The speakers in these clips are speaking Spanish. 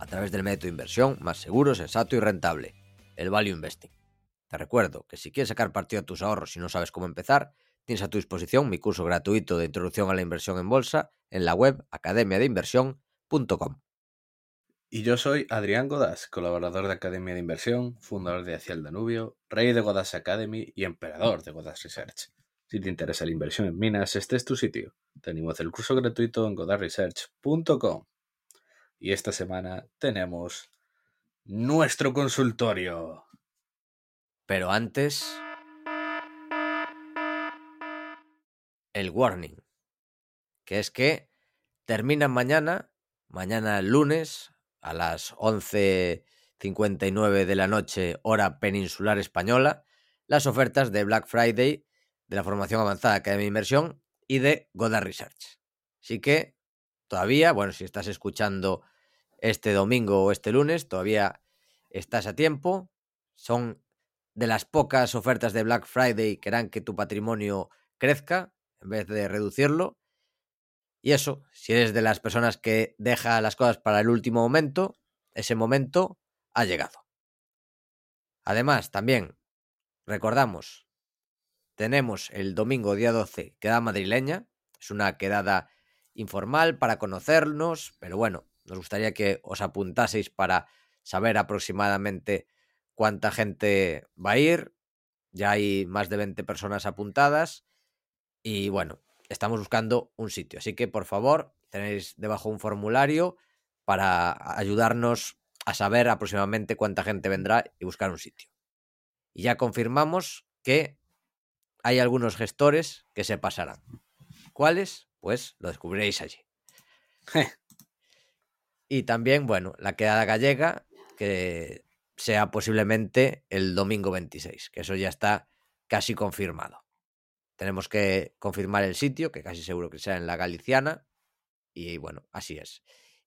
A través del método de inversión más seguro, sensato y rentable, el Value Investing. Te recuerdo que si quieres sacar partido a tus ahorros y no sabes cómo empezar, tienes a tu disposición mi curso gratuito de introducción a la inversión en bolsa en la web academiadeinversión.com. Y yo soy Adrián Godas, colaborador de Academia de Inversión, fundador de Hacia el Danubio, rey de Godas Academy y emperador de Godas Research. Si te interesa la inversión en minas, este es tu sitio. Tenemos el curso gratuito en godasresearch.com. Y esta semana tenemos nuestro consultorio. Pero antes... El warning. Que es que termina mañana, mañana lunes, a las 11.59 de la noche, hora peninsular española, las ofertas de Black Friday de la formación avanzada Academia de Inversión y de Godard Research. Así que todavía, bueno, si estás escuchando este domingo o este lunes, todavía estás a tiempo. Son de las pocas ofertas de Black Friday que harán que tu patrimonio crezca en vez de reducirlo. Y eso, si eres de las personas que deja las cosas para el último momento, ese momento ha llegado. Además, también recordamos, tenemos el domingo día 12 quedada madrileña, es una quedada informal para conocernos, pero bueno, nos gustaría que os apuntaseis para saber aproximadamente cuánta gente va a ir. Ya hay más de 20 personas apuntadas y bueno, estamos buscando un sitio. Así que por favor, tenéis debajo un formulario para ayudarnos a saber aproximadamente cuánta gente vendrá y buscar un sitio. Y ya confirmamos que hay algunos gestores que se pasarán. ¿Cuáles? Pues lo descubriréis allí. y también, bueno, la quedada gallega, que sea posiblemente el domingo 26, que eso ya está casi confirmado. Tenemos que confirmar el sitio, que casi seguro que sea en la Galiciana. Y bueno, así es.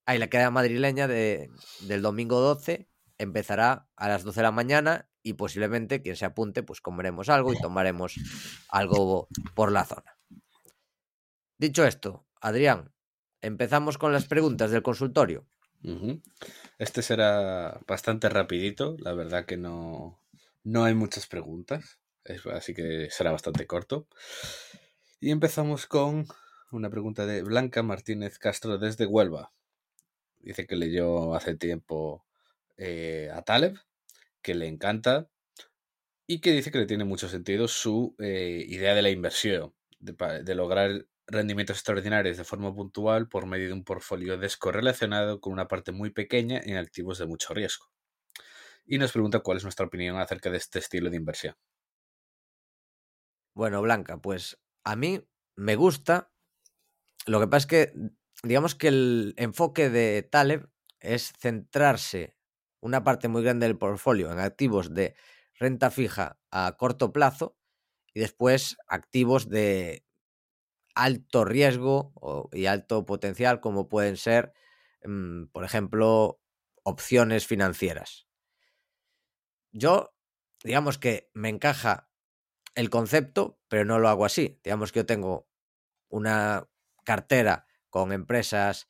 Ahí la queda madrileña de, del domingo 12 empezará a las 12 de la mañana y posiblemente quien se apunte, pues comeremos algo y tomaremos algo por la zona. Dicho esto, Adrián, empezamos con las preguntas del consultorio. Este será bastante rapidito, la verdad que no, no hay muchas preguntas así que será bastante corto. Y empezamos con una pregunta de Blanca Martínez Castro desde Huelva. Dice que leyó hace tiempo eh, a Taleb, que le encanta y que dice que le tiene mucho sentido su eh, idea de la inversión, de, lograr rendimientos extraordinarios de forma puntual por medio de un portfolio descorrelacionado con una parte muy pequeña en activos de mucho riesgo. Y nos pregunta cuál es nuestra opinión acerca de este estilo de inversión. Bueno, Blanca, pues a mí me gusta. Lo que pasa es que, digamos que el enfoque de Taleb es centrarse una parte muy grande del portfolio en activos de renta fija a corto plazo y después activos de alto riesgo y alto potencial como pueden ser, mm, por ejemplo, opciones financieras. Yo, digamos que me encaja el concepto, pero no lo hago así. Digamos que yo tengo una cartera con empresas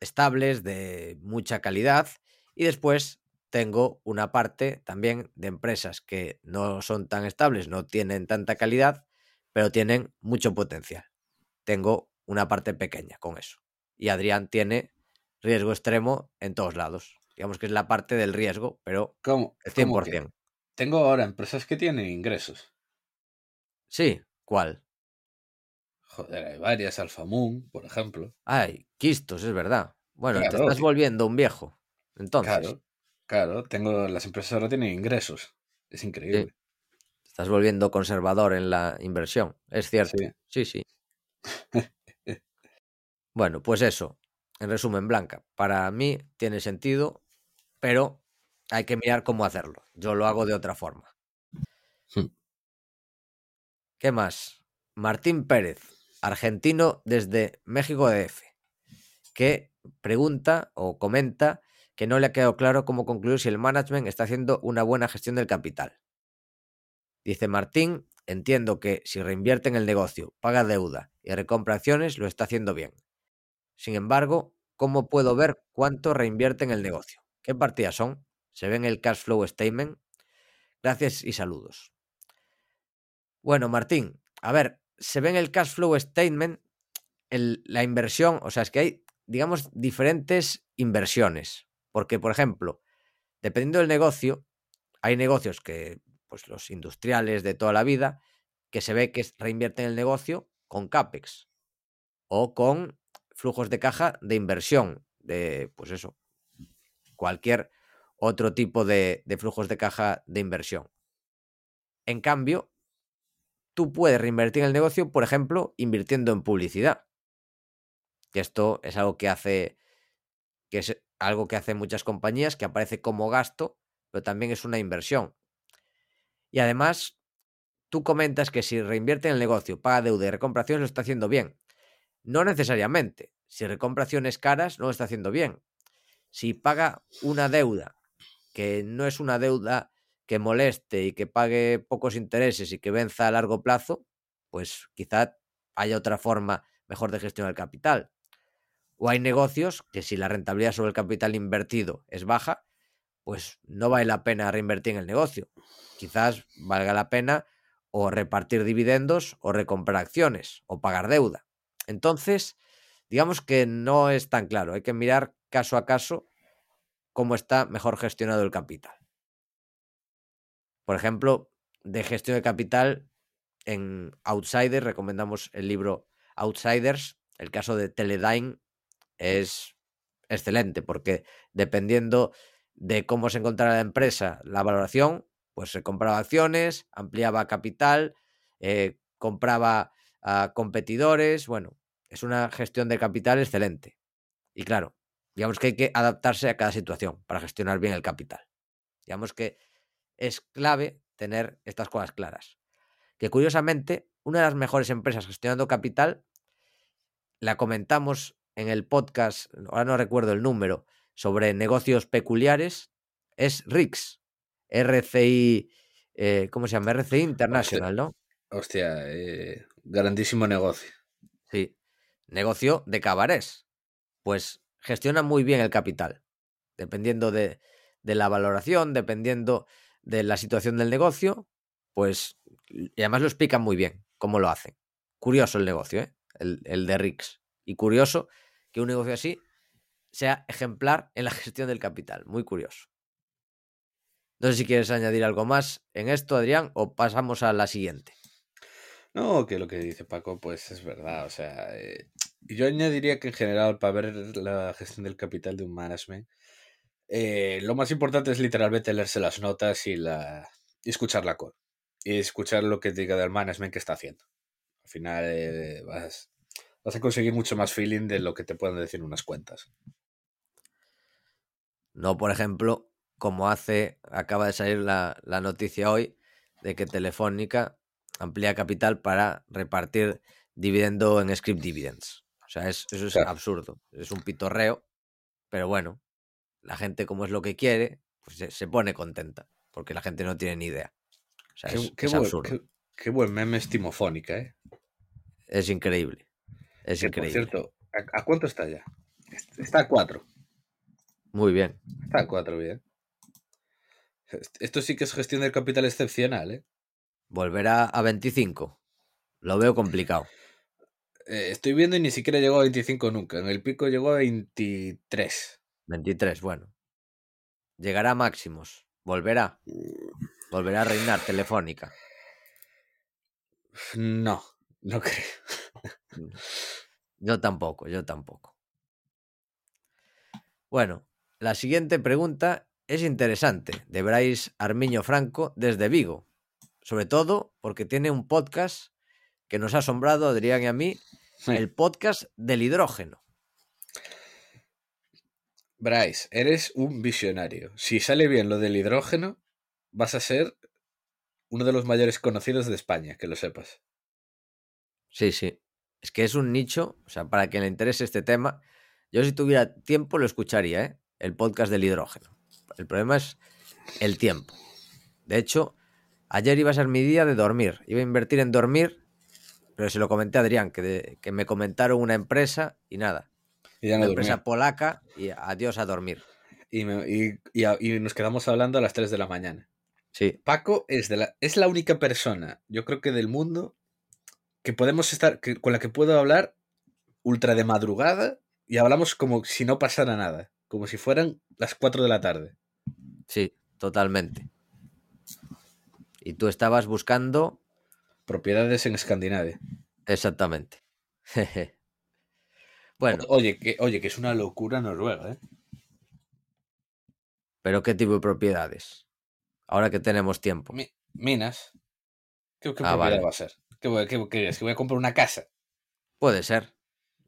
estables de mucha calidad y después tengo una parte también de empresas que no son tan estables, no tienen tanta calidad, pero tienen mucho potencial. Tengo una parte pequeña con eso. Y Adrián tiene riesgo extremo en todos lados. Digamos que es la parte del riesgo, pero ¿Cómo? el 100%. Tengo ahora empresas que tienen ingresos. Sí, ¿cuál? Joder, hay varias, Alpha Moon, por ejemplo. Ay, quistos, es verdad. Bueno, te estás volviendo un viejo. Entonces. Claro, claro, tengo, las empresas ahora tienen ingresos. Es increíble. Estás volviendo conservador en la inversión, es cierto. Sí, sí. bueno, pues eso. En resumen, Blanca, para mí tiene sentido, pero hay que mirar cómo hacerlo. Yo lo hago de otra forma. ¿Qué más? Martín Pérez, argentino desde México DF, que pregunta o comenta que no le ha quedado claro cómo concluir si el management está haciendo una buena gestión del capital. Dice Martín, entiendo que si reinvierte en el negocio, paga deuda y recompra acciones, lo está haciendo bien. Sin embargo, ¿cómo puedo ver cuánto reinvierte en el negocio? ¿Qué partidas son? ¿Se ve en el cash flow statement? Gracias y saludos. Bueno, Martín, a ver, se ve en el cash flow statement la inversión, o sea, es que hay, digamos, diferentes inversiones. Porque, por ejemplo, dependiendo del negocio, hay negocios que, pues los industriales de toda la vida, que se ve que reinvierten el negocio con CAPEX o con flujos de caja de inversión, de, pues eso, cualquier otro tipo de, flujos de caja de inversión. En cambio, tú puedes reinvertir en el negocio, por ejemplo, invirtiendo en publicidad. Esto es algo que hace, que es algo que hacen muchas compañías, que aparece como gasto, pero también es una inversión. Y además, tú comentas que si reinvierte en el negocio, paga deuda y recompra acciones, lo está haciendo bien. No necesariamente. Si recompra acciones caras, no lo está haciendo bien. Si paga una deuda, que no es una deuda que moleste y que pague pocos intereses y que venza a largo plazo, pues quizá haya otra forma mejor de gestionar el capital. O hay negocios que si la rentabilidad sobre el capital invertido es baja, pues no vale la pena reinvertir en el negocio. Quizás valga la pena o repartir dividendos o recomprar acciones o pagar deuda. Entonces, digamos que no es tan claro. Hay que mirar caso a caso cómo está mejor gestionado el capital. Por ejemplo, de gestión de capital, en Outsiders recomendamos el libro Outsiders. El caso de Teledyne es excelente porque dependiendo de cómo se encontrara la empresa, la valoración, pues se compraba acciones, ampliaba capital, eh, compraba a competidores. Bueno, es una gestión de capital excelente. Y claro, digamos que hay que adaptarse a cada situación para gestionar bien el capital. Digamos que es clave tener estas cosas claras. Que curiosamente, una de las mejores empresas gestionando capital, la comentamos en el podcast, ahora no recuerdo el número, sobre negocios peculiares, es RIX. RCI, eh, ¿cómo se llama? RCI International, ¿no? Hostia, eh, grandísimo negocio. Sí, negocio de cabarés. Pues gestiona muy bien el capital, dependiendo de, de la valoración, dependiendo de la situación del negocio, pues, y además lo explican muy bien cómo lo hacen. Curioso el negocio, ¿eh? el, el de Rix. Y curioso que un negocio así sea ejemplar en la gestión del capital. Muy curioso. No sé si quieres añadir algo más en esto, Adrián, o pasamos a la siguiente. No, que lo que dice Paco, pues es verdad. O sea, eh, yo añadiría que en general, para ver la gestión del capital de un management, eh, lo más importante es literalmente leerse las notas y, la, y escuchar la call. Y escuchar lo que diga del management que está haciendo. Al final eh, vas, vas a conseguir mucho más feeling de lo que te puedan decir unas cuentas. No, por ejemplo, como hace, acaba de salir la, la noticia hoy de que Telefónica amplía capital para repartir dividendo en script dividends. O sea, es, eso es Claro. absurdo. Es un pitorreo, pero bueno, la gente como es lo que quiere, pues se, se pone contenta, porque la gente no tiene ni idea. O sea, Qué, es, qué es buen, absurdo. qué- qué buen meme es Timofónica, ¿eh? Es increíble. Es Que, por increíble. cierto, ¿a, a cuánto está ya? Está a 4. Muy bien. Está a 4, bien. Esto sí que es gestión del capital excepcional, ¿eh? Volverá a 25. Lo veo complicado. Eh, Estoy viendo y ni siquiera llegó a 25 nunca. En el pico llegó a 23. 23, bueno. Llegará a máximos. Volverá. Volverá a reinar Telefónica. No, no creo. Yo tampoco, yo tampoco. Bueno, la siguiente pregunta es interesante, de Bryce Armiño Franco desde Vigo. Sobre todo porque tiene un podcast que nos ha asombrado Adrián y a mí, el podcast del hidrógeno. Bryce, eres un visionario. Si sale bien lo del hidrógeno, vas a ser uno de los mayores conocidos de España, que lo sepas. Sí, sí. Es que es un nicho, o sea, para quien le interese este tema, yo si tuviera tiempo lo escucharía, ¿eh? El podcast del hidrógeno. El problema es el tiempo. De hecho, ayer iba a ser mi día de dormir. Iba a invertir en dormir, pero se lo comenté a Adrián, que, de- que me comentaron una empresa y nada. Y ya Una empresa polaca y adiós a dormir. Y, me- y- nos quedamos hablando a las 3 de la mañana. Sí, Paco es, de la, es la única persona, yo creo que del mundo, que podemos estar, que, con la que puedo hablar ultra de madrugada y hablamos como si no pasara nada, como si fueran las 4 de la tarde. sí, totalmente. Y tú estabas buscando Propiedades en Escandinavia. exactamente. bueno, O- Oye, que, oye, que es una locura Noruega, ¿eh? pero ¿qué tipo de propiedades? Ahora que tenemos tiempo. Mi- minas. ¿Qué, qué Ah, propiedad vale. va a ser? ¿Qué, qué, qué es? ¿Que voy a comprar una casa? Puede ser.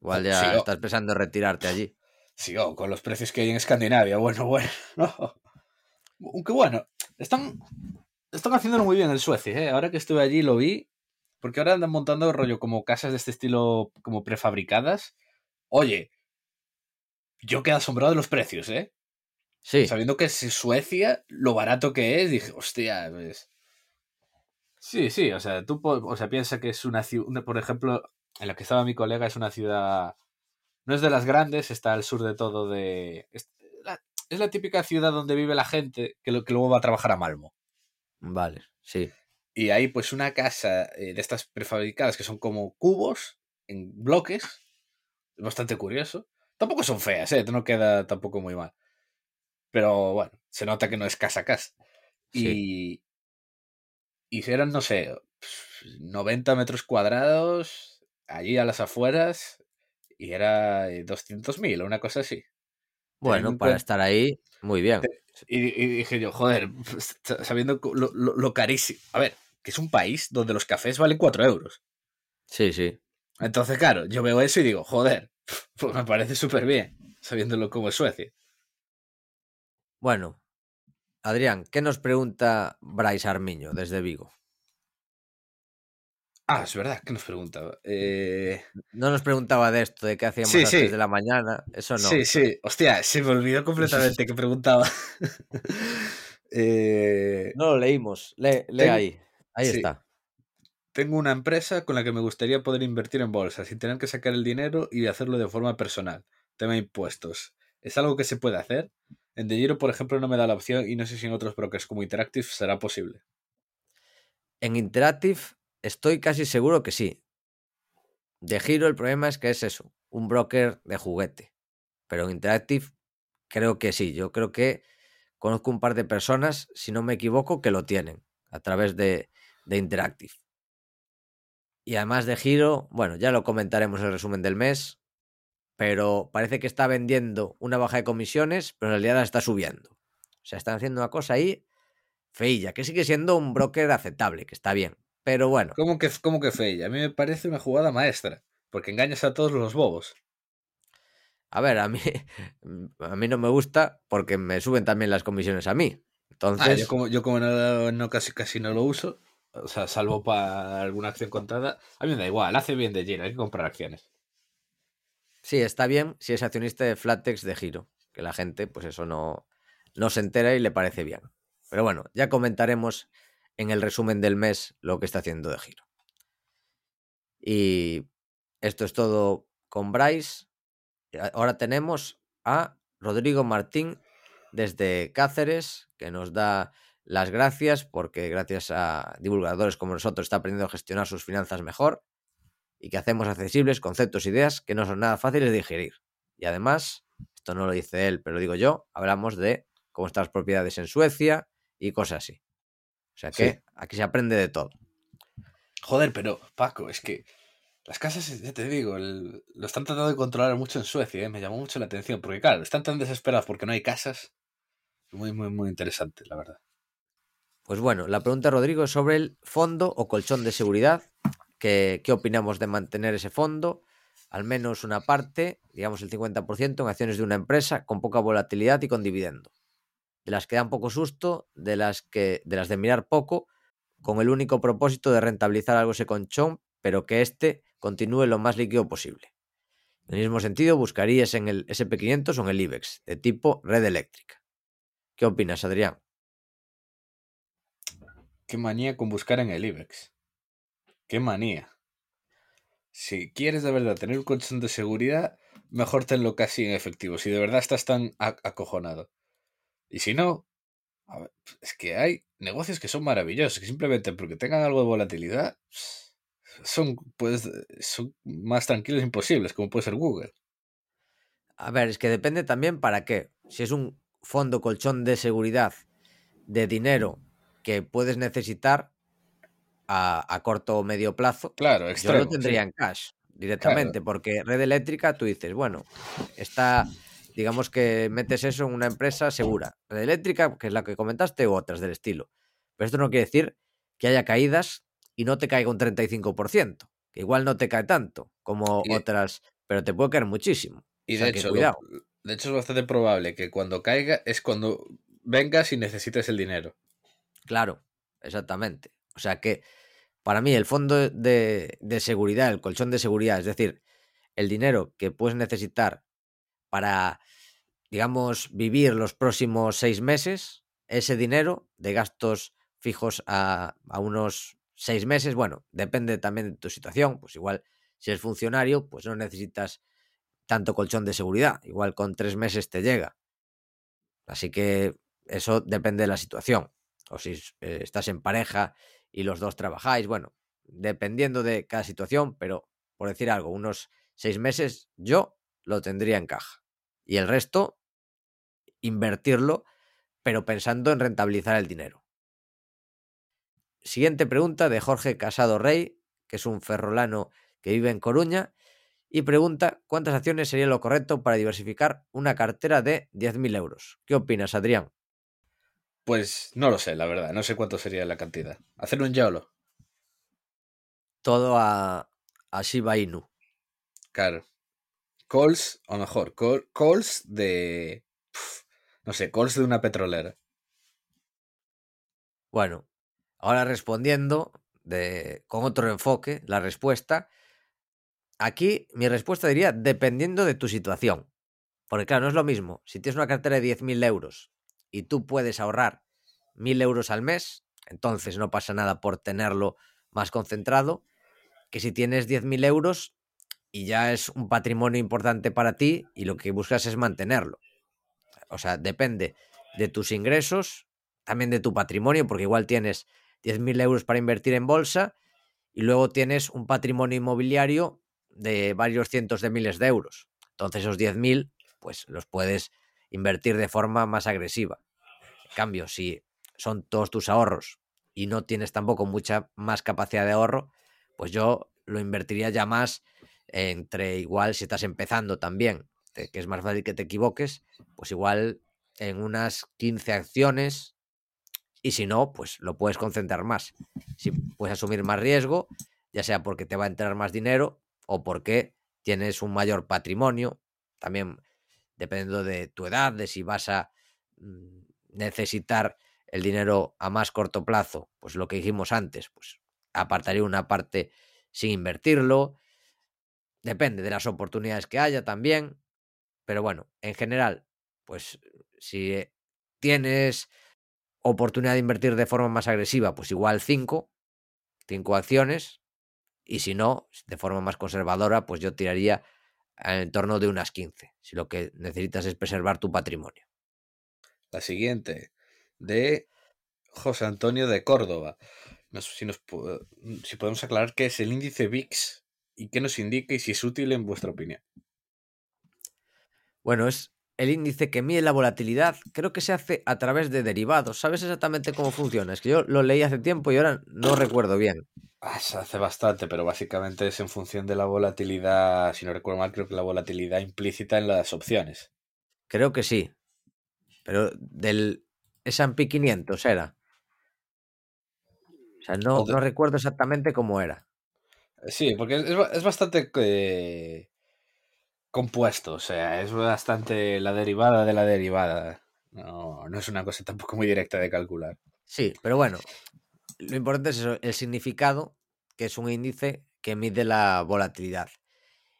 Igual ya Sí, estás pensando en retirarte allí. Sí, oh, con los precios que hay en Escandinavia. Bueno, bueno. No. Aunque bueno, están, están haciéndolo muy bien en Suecia, ¿eh? Ahora que estuve allí lo vi. Porque ahora andan montando rollo como casas de este estilo como prefabricadas. Oye, yo quedé asombrado de los precios, ¿eh? Sí, Sabiendo que es Suecia, lo barato que es, dije, hostia, pues... Sí, sí, o sea, tú o sea, piensa que es una ciudad, por ejemplo, en la que estaba mi colega, es una ciudad, no es de las grandes, está al sur de todo de... Es la, es la típica ciudad donde vive la gente que, lo- que luego va a trabajar a Malmo. vale, sí. Y hay pues una casa eh, de estas prefabricadas que son como cubos en bloques. Es bastante curioso. Tampoco son feas, ¿eh? No queda tampoco muy mal. Pero bueno, se nota que no es casa a casa. Sí. Y, y eran, no sé, 90 metros cuadrados allí a las afueras y era eh, 200.000 o una cosa así. Bueno, en para estar ahí, muy bien. Y, y dije yo, joder, sabiendo lo, lo- lo carísimo. A ver, que es un país donde los cafés valen 4 euros. Sí, sí. Entonces, claro, yo veo eso y digo, joder, pues me parece súper bien, sabiéndolo como es Suecia. Bueno, Adrián, ¿qué nos pregunta Bryce Armiño desde Vigo? Ah, es verdad, ¿qué nos preguntaba? Eh, No nos preguntaba de esto, de qué hacíamos Sí, a las sí. 3 de la mañana. Eso no. Sí, sí, hostia, se me olvidó completamente que preguntaba. Eh, No lo leímos. Lee, lee ahí. Ahí sí. está. tengo una empresa con la que me gustaría poder invertir en bolsa sin tener que sacar el dinero y hacerlo de forma personal. Tema impuestos. ¿Es algo que se puede hacer? En De Giro, por ejemplo, no me da la opción y no sé si en otros brokers como Interactive será posible. En Interactive estoy casi seguro que sí. De giro el problema es que es eso, un broker de juguete. Pero en Interactive creo que sí. Yo creo que conozco un par de personas, si no me equivoco, que lo tienen a través de, de Interactive. Y además de giro, bueno, ya lo comentaremos en el resumen del mes, pero parece que está vendiendo una baja de comisiones, pero en realidad la está subiendo. O sea, están haciendo una cosa ahí feilla, que sigue siendo un broker aceptable, que está bien. Pero bueno, ¿Cómo que, cómo que? A mí me parece una jugada maestra, porque engañas a todos los bobos. a ver, a mí, a mí no me gusta porque me suben también las comisiones a mí. Ah, Entonces, yo como, yo como no, no casi, casi no lo uso, o sea, salvo para alguna acción contada, a mí me da igual, hace bien de Giro, hay que comprar acciones. sí, está bien si es accionista de Flatex de giro, que la gente, pues eso no, no se entera y le parece bien. Pero bueno, ya comentaremos en el resumen del mes lo que está haciendo de giro. Y esto es todo con Bryce. A- Ahora tenemos a Rodrigo Martín desde Cáceres, que nos da las gracias porque gracias a divulgadores como nosotros está aprendiendo a gestionar sus finanzas mejor y que hacemos accesibles conceptos e ideas que no son nada fáciles de digerir. Y además, esto no lo dice él, pero lo digo yo, hablamos de cómo están las propiedades en Suecia y cosas así. O sea que Sí. aquí se aprende de todo. Joder, pero Paco, es que las casas, ya te digo, el- lo están tratando de controlar mucho en Suecia, ¿eh? me llamó mucho la atención, porque claro, están tan desesperados porque no hay casas. Muy, muy, muy interesante, la verdad. Pues bueno, la pregunta, Rodrigo, es sobre el fondo o colchón de seguridad. ¿Qué, qué opinamos de mantener ese fondo? al menos una parte, digamos el 50%, en acciones de una empresa con poca volatilidad y con dividendo. De las que dan poco susto, de las, que, de, las de mirar poco, con el único propósito de rentabilizar algo ese conchón, pero que éste continúe lo más líquido posible. En el mismo sentido, buscarías en el SP500 o en el IBEX, de tipo red eléctrica. ¿Qué opinas, Adrián? Qué manía con buscar en el IBEX. Qué manía. Si quieres de verdad tener un colchón de seguridad, mejor tenlo casi en efectivo. Si de verdad estás tan acojonado. Y si no, es que hay negocios que son maravillosos, que simplemente porque tengan algo de volatilidad son, pues, son más tranquilos imposibles, como puede ser Google. A ver, es que depende también para qué. Si es un fondo colchón de seguridad de dinero que puedes necesitar a, corto o medio plazo, claro, yo lo tendría en cash directamente, porque red eléctrica tú dices, bueno, está, digamos que metes eso en una empresa segura, red eléctrica, que es la que comentaste, u otras del estilo. Pero esto no quiere decir que haya caídas y no te caiga un 35%, que igual no te cae tanto como otras, pero te puede caer muchísimo. Y de hecho, de hecho es bastante probable que cuando caiga es cuando vengas y necesites el dinero. Claro, exactamente. O sea que para mí el fondo de, de seguridad, el colchón de seguridad, es decir, el dinero que puedes necesitar para, digamos, vivir los próximos seis meses, ese dinero de gastos fijos a, unos seis meses, bueno, depende también de tu situación, pues igual si eres funcionario, pues no necesitas tanto colchón de seguridad, igual con tres meses te llega. Así que eso depende de la situación. O si eh, estás en pareja y los dos trabajáis, bueno, dependiendo de cada situación, pero por decir algo, unos seis meses yo lo tendría en caja. Y el resto, invertirlo, pero pensando en rentabilizar el dinero. Siguiente pregunta de Jorge Casado Rey, que es un ferrolano que vive en Coruña, y pregunta cuántas acciones sería lo correcto para diversificar una cartera de 10.000 euros. ¿Qué opinas, Adrián? Pues no lo sé, la verdad. No sé cuánto sería la cantidad. Hacer un YOLO. Todo a, a Shiba Inu. Claro. Calls, o mejor, calls de... no sé, calls de una petrolera. Bueno, Ahora respondiendo de, con otro enfoque, la respuesta. Aquí mi respuesta diría dependiendo de tu situación. Porque claro, no es lo mismo. Si tienes una cartera de 10.000 euros y tú puedes ahorrar 1.000 euros al mes, entonces no pasa nada por tenerlo más concentrado, que si tienes 10.000 euros y ya es un patrimonio importante para ti y lo que buscas es mantenerlo. O sea, depende de tus ingresos, también de tu patrimonio, porque igual tienes 10.000 euros para invertir en bolsa y luego tienes un patrimonio inmobiliario de varios cientos de miles de euros. Entonces esos 10.000 pues los puedes invertir de forma más agresiva. En cambio, si son todos tus ahorros y no tienes tampoco mucha más capacidad de ahorro, pues yo lo invertiría ya más entre igual si estás empezando también, que es más fácil que te equivoques, pues igual en unas 15 acciones y si no, pues lo puedes concentrar más. Si puedes asumir más riesgo, ya sea porque te va a entrar más dinero o porque tienes un mayor patrimonio, también dependiendo de tu edad, de si vas a mm, necesitar el dinero a más corto plazo, pues lo que dijimos antes, pues apartaría una parte sin invertirlo, depende de las oportunidades que haya también, pero bueno, en general, pues si tienes oportunidad de invertir de forma más agresiva, pues igual 5, 5 acciones, y si no, de forma más conservadora, pues yo tiraría en torno de unas 15, si lo que necesitas es preservar tu patrimonio. La siguiente, de José Antonio de Córdoba. si, nos, si podemos aclarar qué es el índice VIX y qué nos indica y si es útil en vuestra opinión. Bueno, es el índice que mide la volatilidad, creo que se hace a través de derivados. ¿Sabes exactamente cómo funciona? Es que yo lo leí hace tiempo y ahora no recuerdo bien. Ah, se hace bastante, pero básicamente es en función de la volatilidad, si no recuerdo mal, creo que la volatilidad implícita en las opciones. Creo que sí. Pero del S&P 500 era. O sea, no, no recuerdo exactamente cómo era. Sí, porque es, es bastante... Eh, compuesto, o sea, es bastante la derivada de la derivada. No, no es una cosa tampoco muy directa de calcular. Sí, pero bueno, lo importante es eso, el significado, que es un índice que mide la volatilidad.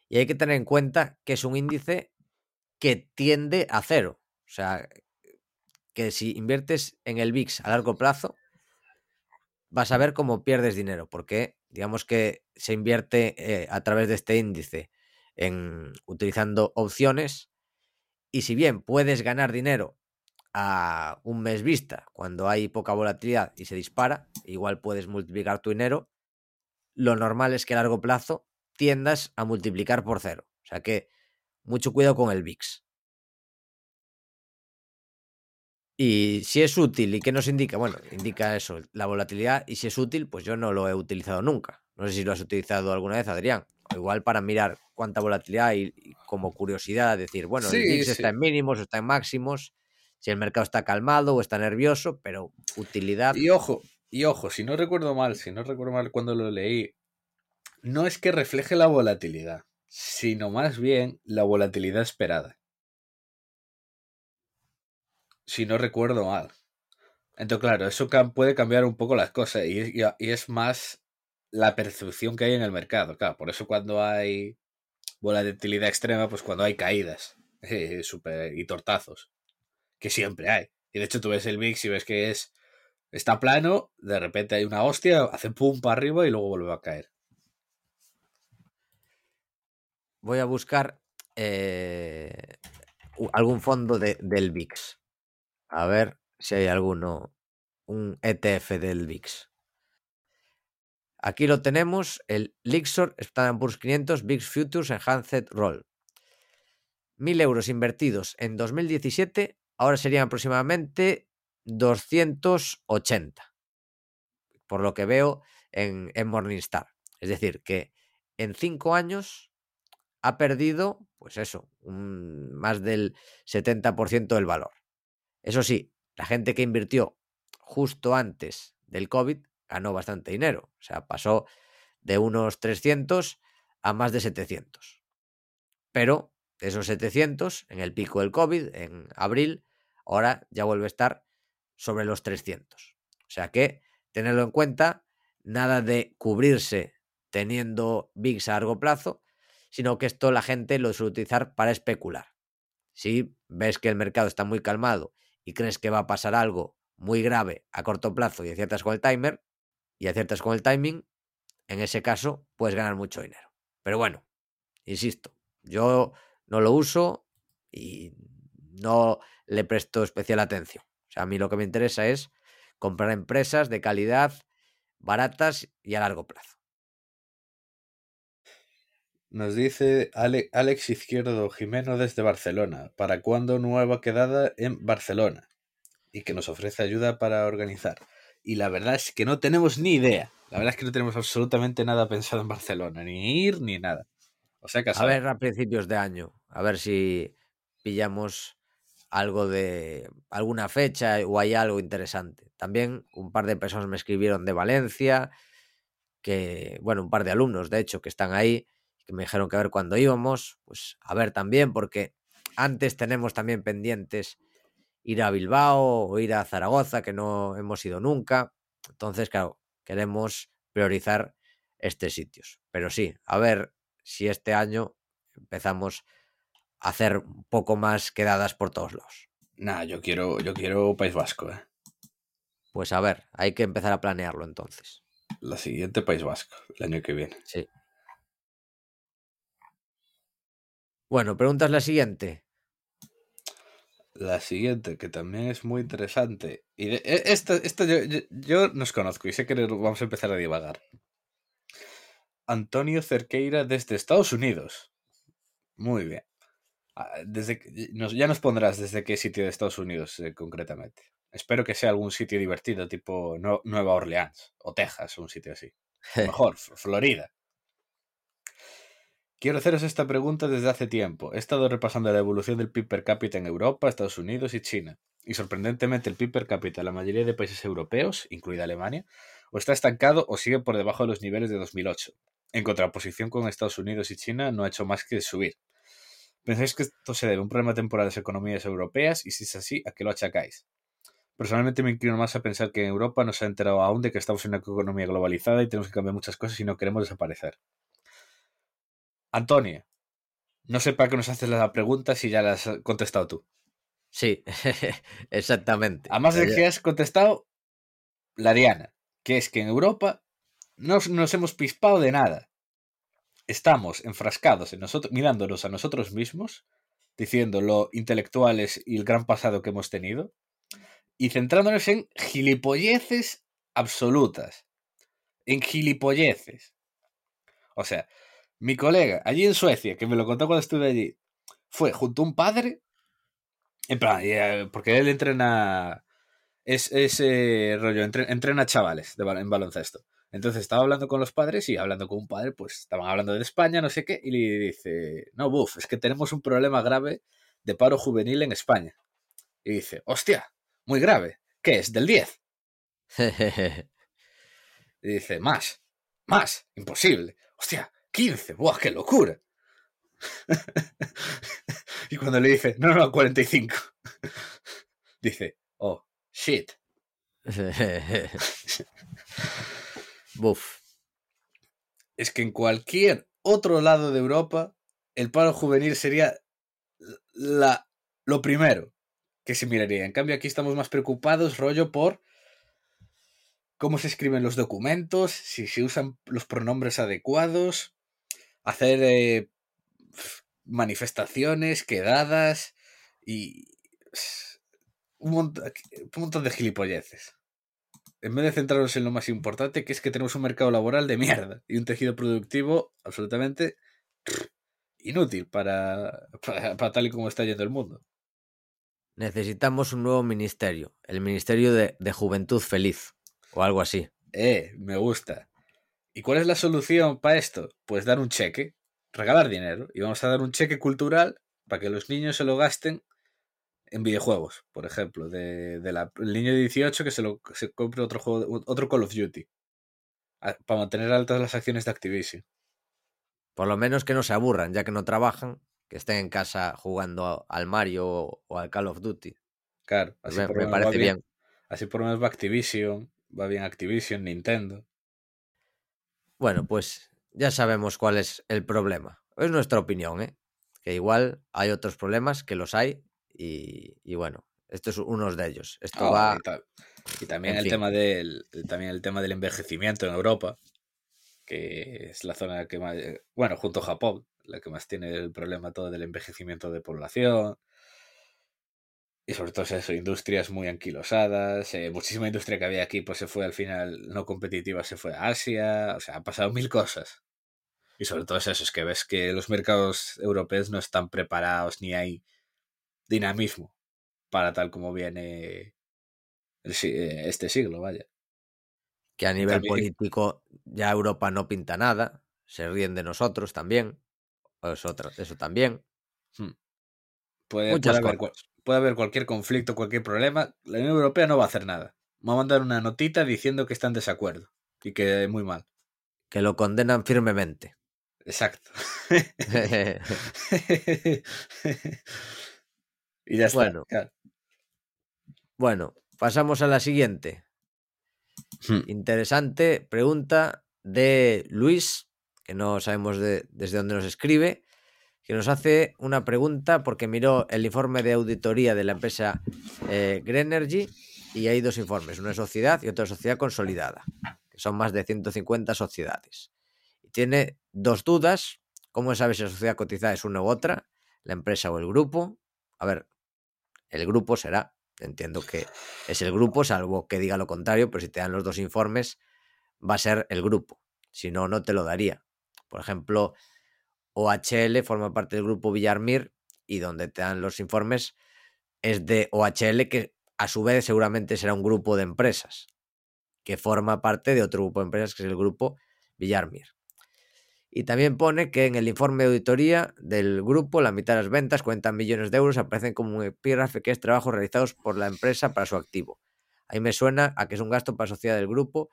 Y hay que tener en cuenta que es un índice que tiende a cero. O sea, que si inviertes en el VIX a largo plazo, vas a ver cómo pierdes dinero, porque digamos que se invierte eh, a través de este índice en utilizando opciones y si bien puedes ganar dinero a un mes vista cuando hay poca volatilidad y se dispara, igual puedes multiplicar tu dinero, lo normal es que a largo plazo tiendas a multiplicar por cero. O sea que mucho cuidado con el VIX. Y si es útil y qué nos indica, bueno, indica eso, la volatilidad, y si es útil, pues yo no lo he utilizado nunca. No sé si lo has utilizado alguna vez, Adrián. Igual para mirar cuánta volatilidad y, como curiosidad decir, bueno, el VIX está en mínimos o está en máximos, si el mercado está calmado o está nervioso, pero utilidad. Y ojo, y ojo, si no recuerdo mal, si no recuerdo mal cuando lo leí, no es que refleje la volatilidad, sino más bien la volatilidad esperada si no recuerdo mal. Entonces, claro, eso puede cambiar un poco las cosas y, es más la percepción que hay en el mercado. Claro, por eso cuando hay volatilidad extrema, pues cuando hay caídas eh, y tortazos, que siempre hay. Y de hecho tú ves el VIX y ves que es está plano, de repente hay una hostia, hace pum para arriba y luego vuelve a caer. Voy a buscar eh, algún fondo del VIX. A ver si hay alguno, un ETF del VIX. Aquí lo tenemos, el Lixor Standard Poor's 500 VIX Futures Enhanced Roll. Mil euros invertidos en 2017, ahora serían aproximadamente 280, por lo que veo en, Morningstar. Es decir, que en cinco años ha perdido, pues eso, un, más del 70% del valor. Eso sí, la gente que invirtió justo antes del COVID ganó bastante dinero. O sea, pasó de unos 300 a más de 700. Pero esos 700, en el pico del COVID, en abril, ahora ya vuelve a estar sobre los 300. O sea que, tenerlo en cuenta, nada de cubrirse teniendo VIX a largo plazo, sino que esto la gente lo suele utilizar para especular. Si ves que el mercado está muy calmado y crees que va a pasar algo muy grave a corto plazo y aciertas con el timer y aciertas con el timing, en ese caso puedes ganar mucho dinero. Pero bueno, insisto, yo no lo uso y no le presto especial atención. O sea, a mí lo que me interesa es comprar empresas de calidad, baratas y a largo plazo. Nos dice Alex Izquierdo Jimeno desde Barcelona. ¿Para cuándo nueva quedada en Barcelona? Y que nos ofrece ayuda para organizar. Y la verdad es que no tenemos ni idea. La verdad es que no tenemos absolutamente nada pensado en Barcelona. Ni ir ni nada. O sea que a ver a principios de año. A ver si pillamos algo de alguna fecha o hay algo interesante. También un par de personas me escribieron de Valencia. Que, bueno, un par de alumnos, de hecho, que están ahí que me dijeron que a ver cuándo íbamos, pues a ver también, porque antes tenemos también pendientes ir a Bilbao o ir a Zaragoza, que no hemos ido nunca. Entonces, claro, queremos priorizar estos sitios. Pero sí, a ver si este año empezamos a hacer un poco más quedadas por todos lados. Nah, yo quiero, yo quiero País Vasco, ¿eh? Pues a ver, hay que empezar a planearlo entonces. La siguiente País Vasco, el año que viene. Sí. Bueno, preguntas la siguiente. La siguiente, que también es muy interesante. Y e, esta, yo, yo, nos conozco y sé que vamos a empezar a divagar. Antonio Cerqueira desde Estados Unidos. Muy bien. Ah, desde, ya nos pondrás desde qué sitio de Estados Unidos eh, concretamente. Espero que sea algún sitio divertido, tipo Nueva Orleans o Texas, un sitio así. Mejor, Florida. Quiero haceros esta pregunta desde hace tiempo. He estado repasando la evolución del PIB per cápita en Europa, Estados Unidos y China. Y sorprendentemente el PIB per cápita en la mayoría de países europeos, incluida Alemania, o está estancado o sigue por debajo de los niveles de 2008. En contraposición con Estados Unidos y China no ha hecho más que subir. ¿Pensáis que esto se debe a un problema temporal de las economías europeas? Y si es así, ¿a qué lo achacáis? Personalmente me inclino más a pensar que en Europa no se ha enterado aún de que estamos en una economía globalizada y tenemos que cambiar muchas cosas y no queremos desaparecer. Antonio, no sé para qué nos haces la pregunta si ya la has contestado tú. Sí, exactamente. Además de que has contestado la Diana, que es que en Europa no nos hemos pispado de nada. Estamos enfrascados en nosotros, mirándonos a nosotros mismos, diciendo lo intelectuales y el gran pasado que hemos tenido, y centrándonos en gilipolleces absolutas. En gilipolleces. O sea, mi colega allí en Suecia, que me lo contó cuando estuve allí, fue junto a un padre, en plan, eh, porque él entrena, es ese rollo, entrena chavales de, en baloncesto. Entonces estaba hablando con los padres y hablando con un padre, pues estaban hablando de España, no sé qué, y le dice, no, buf, es que tenemos un problema grave de paro juvenil en España. Y dice, hostia, muy grave. ¿Qué es? ¿Del 10? y dice, más, más, imposible. Hostia, 15, ¡buah, qué locura! y cuando le dice, no, no, 45, dice, oh, shit. Buf. Es que en cualquier otro lado de Europa, el paro juvenil sería la, lo primero que se miraría. En cambio, aquí estamos más preocupados, rollo, por cómo se escriben los documentos, si se usan los pronombres adecuados, hacer eh, manifestaciones, quedadas y un montón, un montón de gilipolleces. En vez de centrarnos en lo más importante, que es que tenemos un mercado laboral de mierda y un tejido productivo absolutamente inútil para, para tal y como está yendo el mundo. Necesitamos un nuevo ministerio, el Ministerio de, de, Juventud Feliz, o algo así. Eh, me gusta. ¿Y cuál es la solución para esto? Pues dar un cheque, regalar dinero, y vamos a dar un cheque cultural para que los niños se lo gasten en videojuegos, por ejemplo, de, de la, el niño de 18 que se, lo, se compre otro, juego, otro Call of Duty, para mantener altas las acciones de Activision. Por lo menos que no se aburran, ya que no trabajan que estén en casa jugando al Mario o al Call of Duty. Claro, así me, por me parece bien. bien. Así por lo menos va Activision, va bien Activision, Nintendo. Bueno, pues ya sabemos cuál es el problema. Es nuestra opinión, ¿eh? Que igual hay otros problemas, que los hay, y, y bueno, esto es uno de ellos. Esto oh, va. Y, ta y también, el fin. tema del, también el tema del envejecimiento en Europa, que es la zona que más. Bueno, junto a Japón, la que más tiene el problema todo del envejecimiento de población. Y sobre todo eso, industrias muy anquilosadas. Eh, muchísima industria que había aquí, pues se fue al final no competitiva, se fue a Asia. O sea, han pasado mil cosas. Y sobre todo es eso, es que ves que los mercados europeos no están preparados ni hay dinamismo para tal como viene el, este siglo, vaya. Que a nivel también... político ya Europa no pinta nada, se ríen de nosotros también. Eso, eso también. Hmm. Puede, puede, haber, puede, haber, cualquier conflicto, cualquier problema. La Unión Europea no va a hacer nada. Va a mandar una notita diciendo que está en desacuerdo y que es muy mal. Que lo condenan firmemente. Exacto. y ya está. Bueno, claro. bueno, pasamos a la siguiente. Hmm. Interesante pregunta de Luis que no sabemos de, desde dónde nos escribe, que nos hace una pregunta porque miró el informe de auditoría de la empresa eh, Greenergy y hay dos informes, una sociedad y otra sociedad consolidada, que son más de 150 sociedades. Y tiene dos dudas, ¿cómo sabe si la sociedad cotizada es una u otra, la empresa o el grupo? A ver, el grupo será, entiendo que es el grupo, salvo que diga lo contrario, pero si te dan los dos informes, va a ser el grupo, si no, no te lo daría. Por ejemplo, OHL forma parte del grupo Villarmir y donde te dan los informes es de OHL, que a su vez seguramente será un grupo de empresas que forma parte de otro grupo de empresas que es el grupo Villarmir. Y también pone que en el informe de auditoría del grupo, la mitad de las ventas, 40 millones de euros, aparecen como un epígrafe que es trabajos realizados por la empresa para su activo. Ahí me suena a que es un gasto para la sociedad del grupo,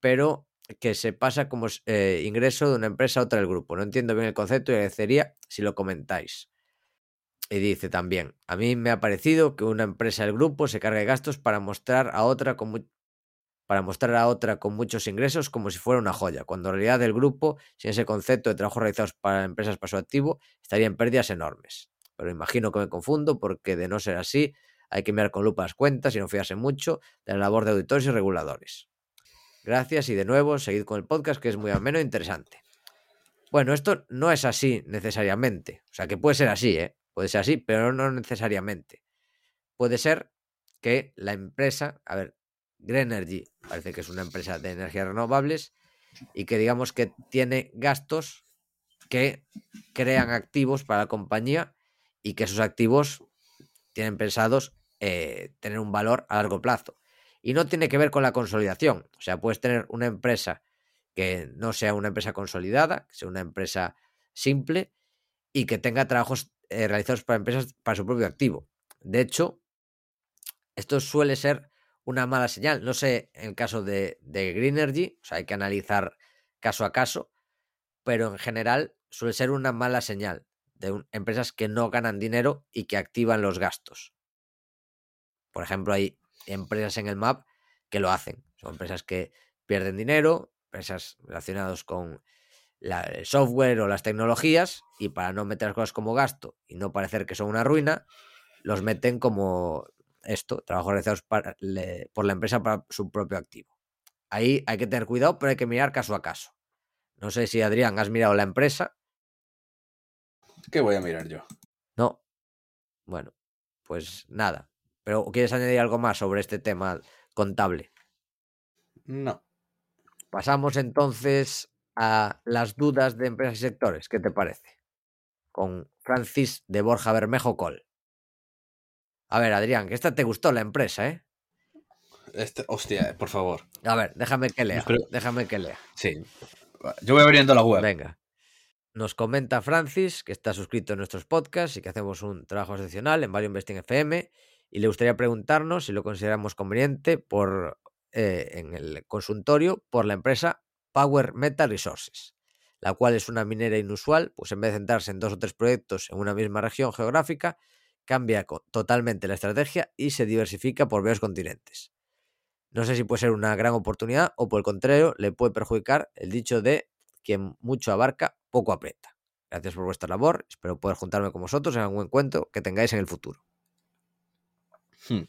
pero que se pasa como eh, ingreso de una empresa a otra del grupo. No entiendo bien el concepto y agradecería si lo comentáis. Y dice también, a mí me ha parecido que una empresa del grupo se cargue gastos para mostrar a otra con para mostrar a otra con muchos ingresos como si fuera una joya, cuando en realidad el grupo, sin ese concepto de trabajo realizados para empresas para su activo, estaría en pérdidas enormes. Pero imagino que me confundo porque de no ser así, hay que mirar con lupa las cuentas y no fiarse mucho de la labor de auditores y reguladores. Gracias y de nuevo, seguid con el podcast que es muy ameno e interesante. Bueno, esto no es así necesariamente. O sea, que puede ser así, ¿eh? Puede ser así, pero no necesariamente. Puede ser que la empresa, a ver, Greenergy parece que es una empresa de energías renovables y que digamos que tiene gastos que crean activos para la compañía y que esos activos tienen pensados eh, tener un valor a largo plazo. Y no tiene que ver con la consolidación. O sea, puedes tener una empresa que no sea una empresa consolidada, que sea una empresa simple y que tenga trabajos eh, realizados para empresas para su propio activo. De hecho, esto suele ser una mala señal. No sé en el caso de, de Greenergy, o sea, hay que analizar caso a caso, pero en general suele ser una mala señal de empresas que no ganan dinero y que activan los gastos. Por ejemplo, hay empresas en el MAP que lo hacen. Son empresas que pierden dinero, empresas relacionadas con el software o las tecnologías, y para no meter las cosas como gasto y no parecer que son una ruina, los meten como esto, trabajos realizados por la empresa para su propio activo. Ahí hay que tener cuidado, pero hay que mirar caso a caso. No sé si Adrián has mirado la empresa. ¿Qué voy a mirar yo? No. Bueno, pues nada. Pero ¿quieres añadir algo más sobre este tema contable? No. Pasamos entonces a las dudas de empresas y sectores. ¿Qué te parece? Con Francis de Borja Bermejo Col. A ver, Adrián, que esta te gustó la empresa, ¿eh? Este, hostia, por favor. A ver, déjame que lea. Déjame que lea. Sí. Yo voy abriendo la web. Venga. Nos comenta Francis, que está suscrito a nuestros podcasts y que hacemos un trabajo excepcional en Value Investing FM, y le gustaría preguntarnos si lo consideramos conveniente por, eh, en el consultorio por la empresa Power Metal Resources, la cual es una minera inusual, pues en vez de centrarse en dos o tres proyectos en una misma región geográfica, cambia totalmente la estrategia y se diversifica por varios continentes. No sé si puede ser una gran oportunidad o por el contrario le puede perjudicar el dicho de quien mucho abarca, poco aprieta. Gracias por vuestra labor, espero poder juntarme con vosotros en algún encuentro que tengáis en el futuro. Hmm.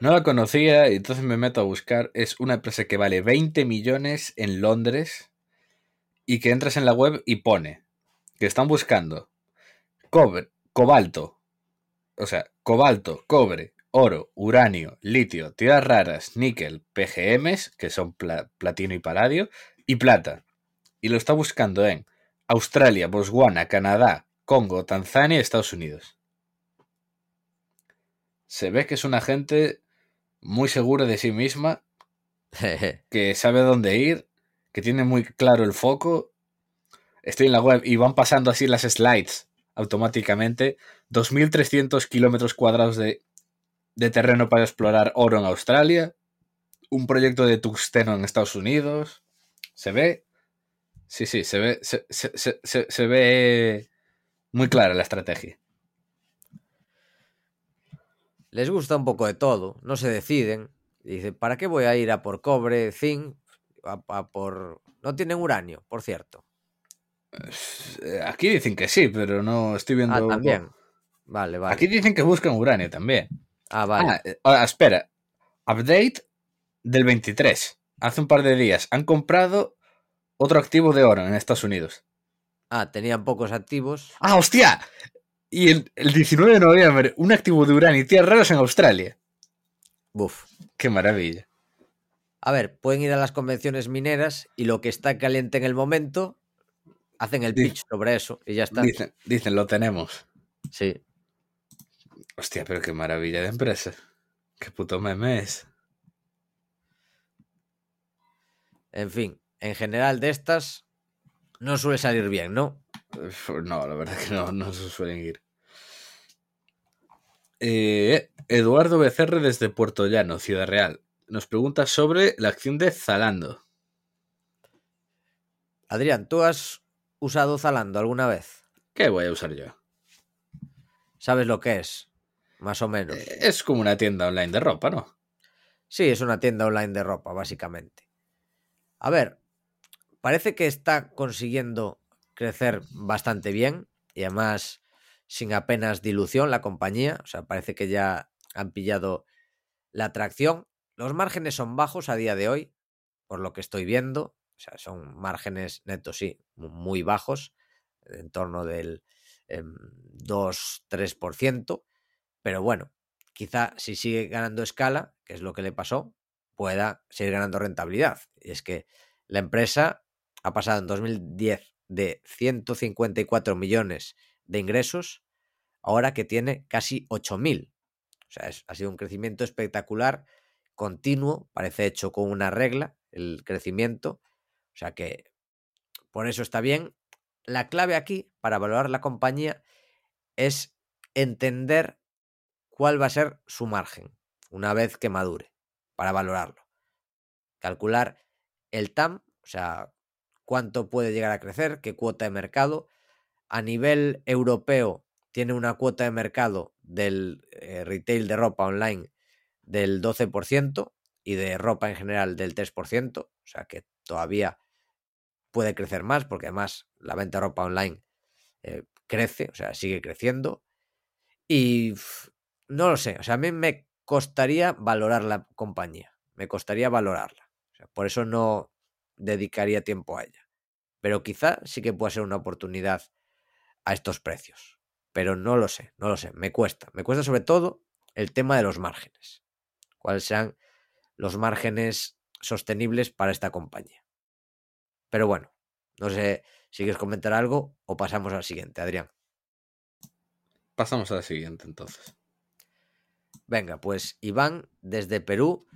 No la conocía y entonces me meto a buscar. Es una empresa que vale 20 millones en Londres y que entras en la web y pone que están buscando cobre, cobalto, o sea, cobalto, cobre, oro, uranio, litio, tierras raras, níquel, PGMs, que son platino y paladio, y plata. Y lo está buscando en Australia, Botswana, Canadá, Congo, Tanzania y Estados Unidos. Se ve que es una gente muy segura de sí misma, que sabe dónde ir, que tiene muy claro el foco. Estoy en la web y van pasando así las slides automáticamente 2.300 kilómetros cuadrados de, terreno para explorar oro en Australia, un proyecto de tuxteno en Estados Unidos. ¿Se ve? Sí, sí, se ve, se, ve muy clara la estrategia. Les gusta un poco de todo, no se deciden. Dice, ¿para qué voy a ir a por cobre, zinc, a por... No tienen uranio, por cierto. Eh, aquí dicen que sí, pero no estoy viendo. Ah, también. Vale, vale. Aquí dicen que buscan uranio también. Ah, vale. Ah, eh, espera. Update del 23. Hace un par de días. Han comprado otro activo de oro en Estados Unidos. Ah, tenían pocos activos. ¡Ah, hostia! Y el, 19 de noviembre, un activo de uranio y tierras raras en Australia. Buf. Qué maravilla. A ver, pueden ir a las convenciones mineras y lo que está caliente en el momento Hacen el pitch sobre eso y ya está. Dicen, lo tenemos. Sí. Hostia, pero qué maravilla de empresa. Qué puto meme es. En fin, en general de estas no suele salir bien, ¿no? No, la verdad que no, no se suelen ir. Eh, Eduardo Becerre desde Puerto Llano, Ciudad Real, nos pregunta sobre la acción de Zalando. Adrián, ¿tú has usado Zalando alguna vez? ¿Qué voy a usar yo? ¿Sabes lo que es? Más o menos. Eh, Es como una tienda online de ropa, ¿no? Sí, es una tienda online de ropa, básicamente. A ver, parece que está consiguiendo crecer bastante bien y además sin apenas dilución la compañía. O sea, parece que ya han pillado la atracción. Los márgenes son bajos a día de hoy, por lo que estoy viendo. O sea, son márgenes netos, sí, mu- muy bajos, en torno del em, 2-3%. Pero bueno, quizá si sigue ganando escala, que es lo que le pasó, pueda seguir ganando rentabilidad. Y es que la empresa ha pasado en 2010 de 154 millones de ingresos, ahora que tiene casi 8.000. O sea, es- ha sido un crecimiento espectacular, continuo, parece hecho con una regla, el crecimiento. O sea que por eso está bien. La clave aquí para valorar la compañía es entender cuál va a ser su margen una vez que madure para valorarlo. Calcular el TAM, o sea, cuánto puede llegar a crecer, qué cuota de mercado. A nivel europeo tiene una cuota de mercado del eh, retail de ropa online del 12% y de ropa en general del 3%, o sea que todavía puede crecer más porque además la venta de ropa online eh, crece, o sea, sigue creciendo. Y no lo sé, o sea, a mí me costaría valorar la compañía, me costaría valorarla. O sea, por eso no dedicaría tiempo a ella. Pero quizá sí que pueda ser una oportunidad a estos precios. Pero no lo sé, no lo sé, me cuesta. Me cuesta sobre todo el tema de los márgenes. Cuáles sean los márgenes sostenibles para esta compañía. Pero bueno, no sé si quieres comentar algo o pasamos al siguiente, Adrián. Pasamos a la siguiente entonces. Venga, pues Iván desde Perú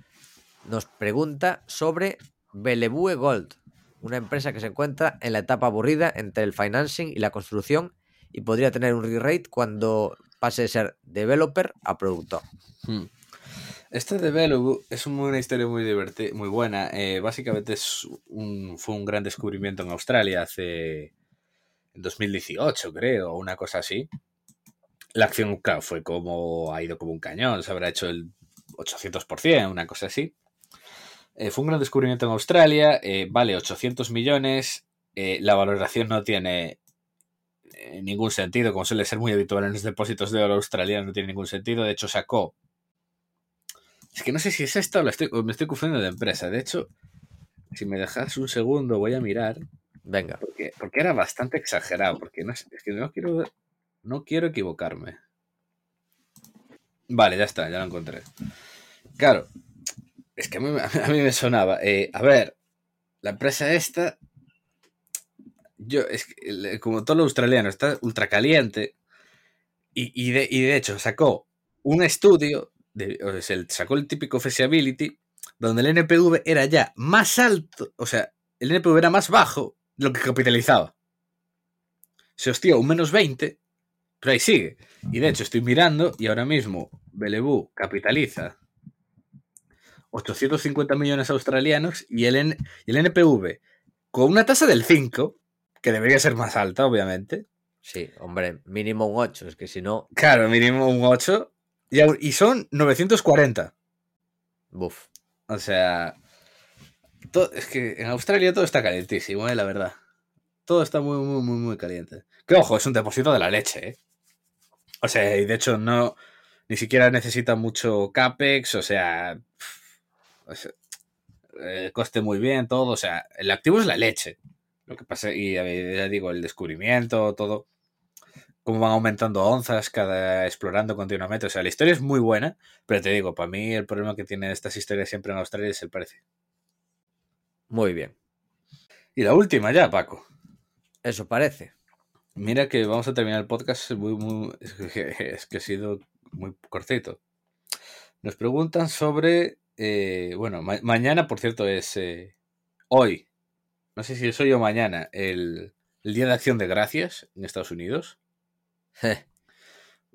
nos pregunta sobre Belebue Gold, una empresa que se encuentra en la etapa aburrida entre el financing y la construcción y podría tener un re-rate cuando pase de ser developer a productor. Hmm. Este de Velu es un- una historia muy divertida, muy buena. Eh, básicamente es un, fue un gran descubrimiento en Australia hace en 2018, creo, o una cosa así. La acción, claro, fue como ha ido como un cañón, se habrá hecho el 800%, una cosa así. Eh, fue un gran descubrimiento en Australia, eh, vale 800 millones, eh, la valoración no tiene ningún sentido, como suele ser muy habitual en los depósitos de oro australianos, no tiene ningún sentido. De hecho, sacó es que no sé si es esta o, la estoy, o me estoy confundiendo de empresa. De hecho, si me dejas un segundo, voy a mirar. Venga, Porque, era bastante exagerado. Porque no, es que no quiero, no quiero equivocarme. Vale, ya está, ya lo encontré. Claro, es que a mí, a mí me sonaba. eh, a ver, la empresa esta. Yo, es que, el- como todo lo australiano, está ultra caliente. Y, y de, y de hecho, sacó un estudio de- o sea, sacó el típico feasibility, donde el NPV era ya más alto, o sea, el NPV era más bajo de lo que capitalizaba. Se hostió un menos 20, pero ahí sigue. Y de hecho estoy mirando y ahora mismo Belebu capitaliza 850 millones australianos y el, N- y el NPV con una tasa del 5, que debería ser más alta, obviamente. sí, hombre, mínimo un 8, es que si no, Claro, mínimo un 8. Y, y son 940. buf. O sea, es que en Australia todo está calientísimo, eh, la verdad. Todo está muy, muy, muy, muy caliente. Que ojo, es un depósito de la leche, ¿eh? O sea, y de hecho no, ni siquiera necesita mucho CAPEX, o sea, eh, coste muy bien, todo, o sea, el activo es la leche. Lo que pasa, y ya digo, el descubrimiento, todo, cómo van aumentando onzas, cada explorando continuamente, o sea, la historia es muy buena, pero te digo, para mí el problema que tienen estas historias siempre en Australia es el precio. Muy bien, Y la última ya, Paco. eso parece. Mira que vamos a terminar el podcast muy, muy, es que, es que ha sido muy cortito. Nos preguntan sobre, eh, bueno, ma- mañana, por cierto, es eh, hoy, no sé si es hoy o mañana, el, el Día de Acción de Gracias en Estados Unidos.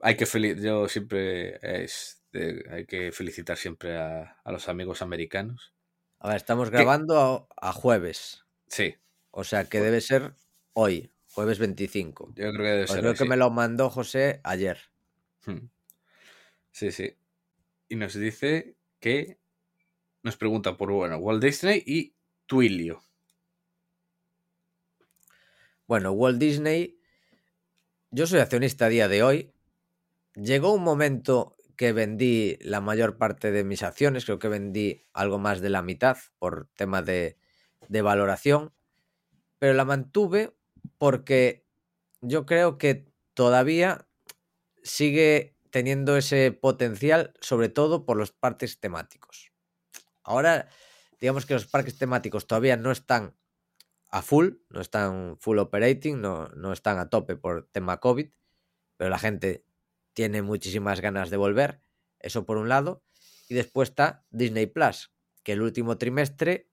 Hay que fel- yo siempre es, eh, hay que felicitar siempre a, a los amigos americanos. A ver, estamos grabando a, a jueves, Sí, o sea que debe ser hoy, jueves 25. yo creo que debe Pues ser creo hoy, que sí. me lo mandó José ayer. Hmm. Sí, sí. Y nos dice que nos pregunta por bueno, Walt Disney y Twilio. Bueno, Walt Disney, yo soy accionista a día de hoy. Llegó un momento que vendí la mayor parte de mis acciones, creo que vendí algo más de la mitad por tema de, de valoración, pero la mantuve porque yo creo que todavía sigue teniendo ese potencial, sobre todo por los parques temáticos. Ahora, digamos que los parques temáticos todavía no están a full, no están full operating, no, no están a tope por tema COVID, pero la gente tiene muchísimas ganas de volver, eso por un lado, y después está Disney Plus, que el último trimestre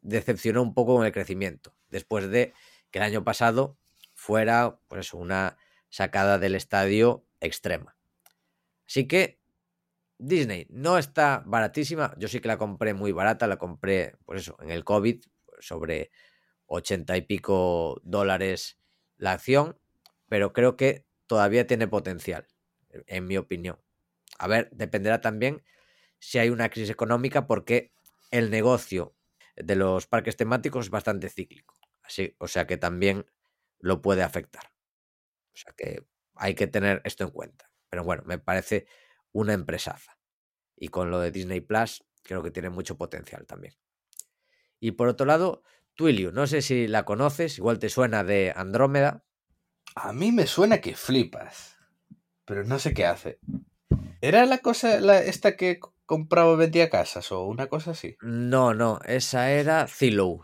decepcionó un poco con el crecimiento, después de que el año pasado fuera pues una sacada del estadio extrema. Así que Disney no está baratísima, yo sí que la compré muy barata, la compré, pues eso, en el COVID, sobre 80 y pico dólares la acción, pero creo que todavía tiene potencial, en mi opinión. A ver, dependerá también si hay una crisis económica porque el negocio de los parques temáticos es bastante cíclico. Así, o sea que también lo puede afectar. O sea que hay que tener esto en cuenta. Pero bueno, me parece una empresaza. Y con lo de Disney Plus, creo que tiene mucho potencial también. Y por otro lado, Twilio, no sé si la conoces, igual te suena de Andrómeda. A mí me suena que flipas, pero no sé qué hace. ¿Era la cosa la, esta que compraba y vendía casas o una cosa así? No, no, esa era Zillow.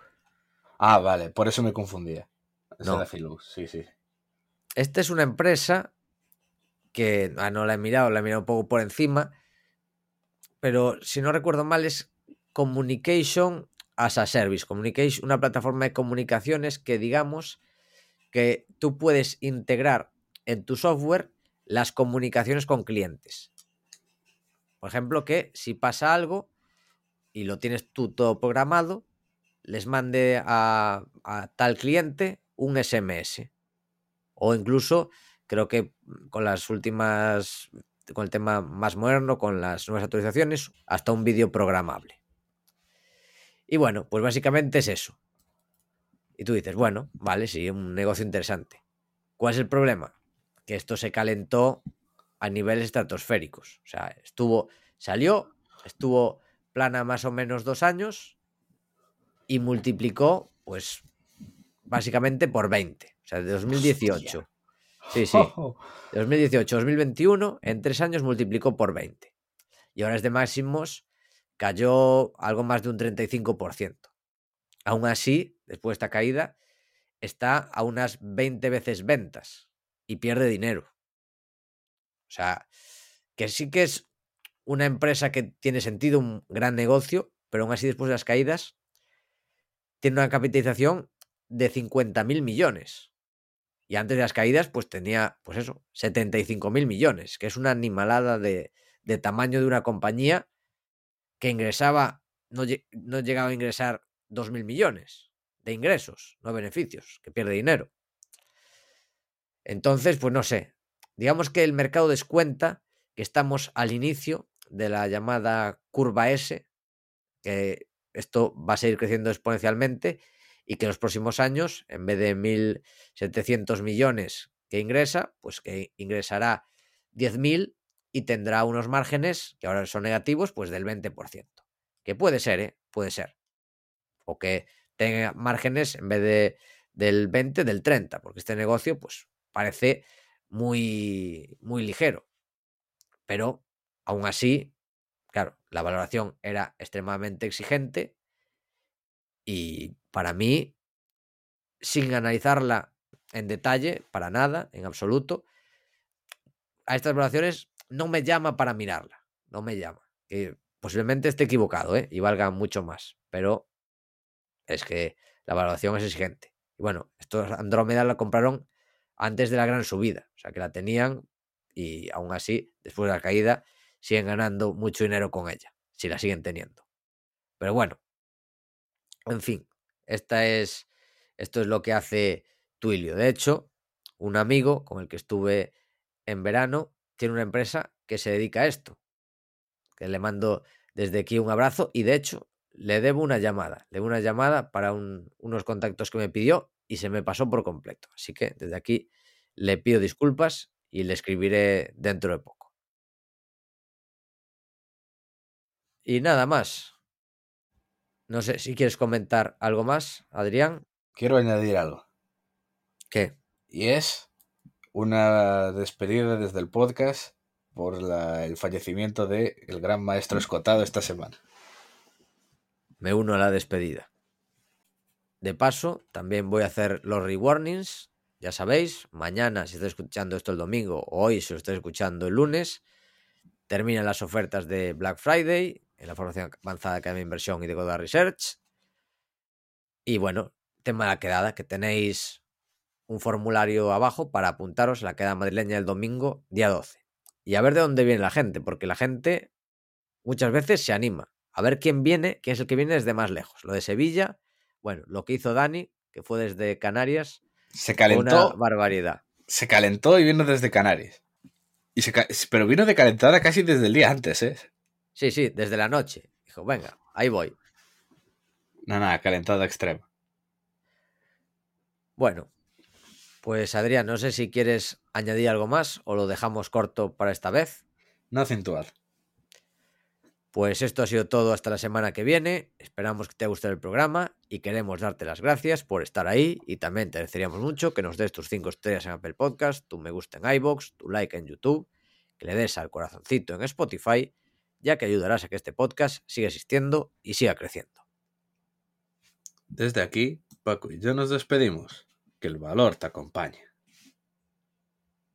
Ah, vale, por eso me confundía. Esa no. era Zillow, sí, sí. Esta es una empresa que ah, no la he mirado, la he mirado un poco por encima, pero si no recuerdo mal es Communication as a Service. Communication, una plataforma de comunicaciones que digamos que tú puedes integrar en tu software las comunicaciones con clientes. Por ejemplo, que si pasa algo y lo tienes tú todo programado, les mande a, a tal cliente un SMS. O incluso, creo que con las últimas, con el tema más moderno, con las nuevas actualizaciones, hasta un vídeo programable. Y bueno, pues básicamente es eso. Y tú dices, bueno, vale, sí, un negocio interesante. ¿Cuál es el problema? Que esto se calentó a niveles estratosféricos. O sea, estuvo, salió, estuvo plana más o menos dos años y multiplicó, pues, básicamente por 20. O sea, de 2018. Hostia. Sí, sí. De 2018 2021, en tres años multiplicó por 20. Y ahora es de máximos cayó algo más de un 35%. Aún así, después de esta caída, está a unas 20 veces ventas y pierde dinero. O sea, que sí que es una empresa que tiene sentido, un gran negocio, pero aún así después de las caídas, tiene una capitalización de 50 mil millones. Y antes de las caídas, pues tenía, pues eso, 75 mil millones, que es una animalada de, de tamaño de una compañía que ingresaba, no, no llegaba a ingresar 2.000 millones de ingresos, no beneficios, que pierde dinero. Entonces, pues no sé, digamos que el mercado descuenta que estamos al inicio de la llamada curva S, que esto va a seguir creciendo exponencialmente y que en los próximos años, en vez de 1.700 millones que ingresa, pues que ingresará 10.000 y tendrá unos márgenes que ahora son negativos, pues del 20%. Que puede ser, ¿eh? Puede ser. O que tenga márgenes en vez de del 20, del 30, porque este negocio, pues, parece muy, muy ligero. Pero, aún así, claro, la valoración era extremadamente exigente y para mí, sin analizarla en detalle, para nada, en absoluto, a estas valoraciones no me llama para mirarla. No me llama. Que posiblemente esté equivocado, ¿eh? Y valga mucho más. Pero es que la valoración es exigente. Y bueno, estos Andrómeda la compraron antes de la gran subida. O sea que la tenían y aún así, después de la caída, siguen ganando mucho dinero con ella. Si la siguen teniendo. Pero bueno. En fin. Esta es. Esto es lo que hace Twilio. De hecho, un amigo con el que estuve en verano tiene una empresa que se dedica a esto. Que le mando desde aquí un abrazo y de hecho le debo una llamada. Le debo una llamada para unos contactos que me pidió y se me pasó por completo. Así que desde aquí le pido disculpas y le escribiré dentro de poco. Y nada más. No sé si quieres comentar algo más, Adrián. Quiero añadir algo. ¿Qué? Y es una despedida desde el podcast por el fallecimiento de el gran maestro escotado esta semana. Me uno a la despedida. De paso, también voy a hacer los rewarnings. Ya sabéis, mañana, si estáis escuchando esto el domingo, o hoy, si lo estáis escuchando el lunes, terminan las ofertas de Black Friday en la formación avanzada de Inversión y de Goda Research. Y bueno, tema de la quedada, que tenéis un formulario abajo para apuntaros a la queda madrileña el domingo, día 12. Y a ver de dónde viene la gente, porque la gente muchas veces se anima. A ver quién viene, quién es el que viene desde más lejos. Lo de Sevilla, bueno, lo que hizo Dani, que fue desde Canarias, se calentó. Una barbaridad. Se calentó y vino desde Canarias. Y se, pero vino de calentada casi desde el día antes, ¿eh? Sí, sí, desde la noche. Dijo, venga, ahí voy. No, nada, calentada extrema. Bueno, pues Adrián, no sé si quieres añadir algo más o lo dejamos corto para esta vez. No acentuar. Pues esto ha sido todo hasta la semana que viene. Esperamos que te haya gustado el programa y queremos darte las gracias por estar ahí y también te agradeceríamos mucho que nos des tus 5 estrellas en Apple Podcast, tu me gusta en iBox, tu like en YouTube, que le des al corazoncito en Spotify, ya que ayudarás a que este podcast siga existiendo y siga creciendo. Desde aquí, Paco y yo nos despedimos. Que el valor te acompañe.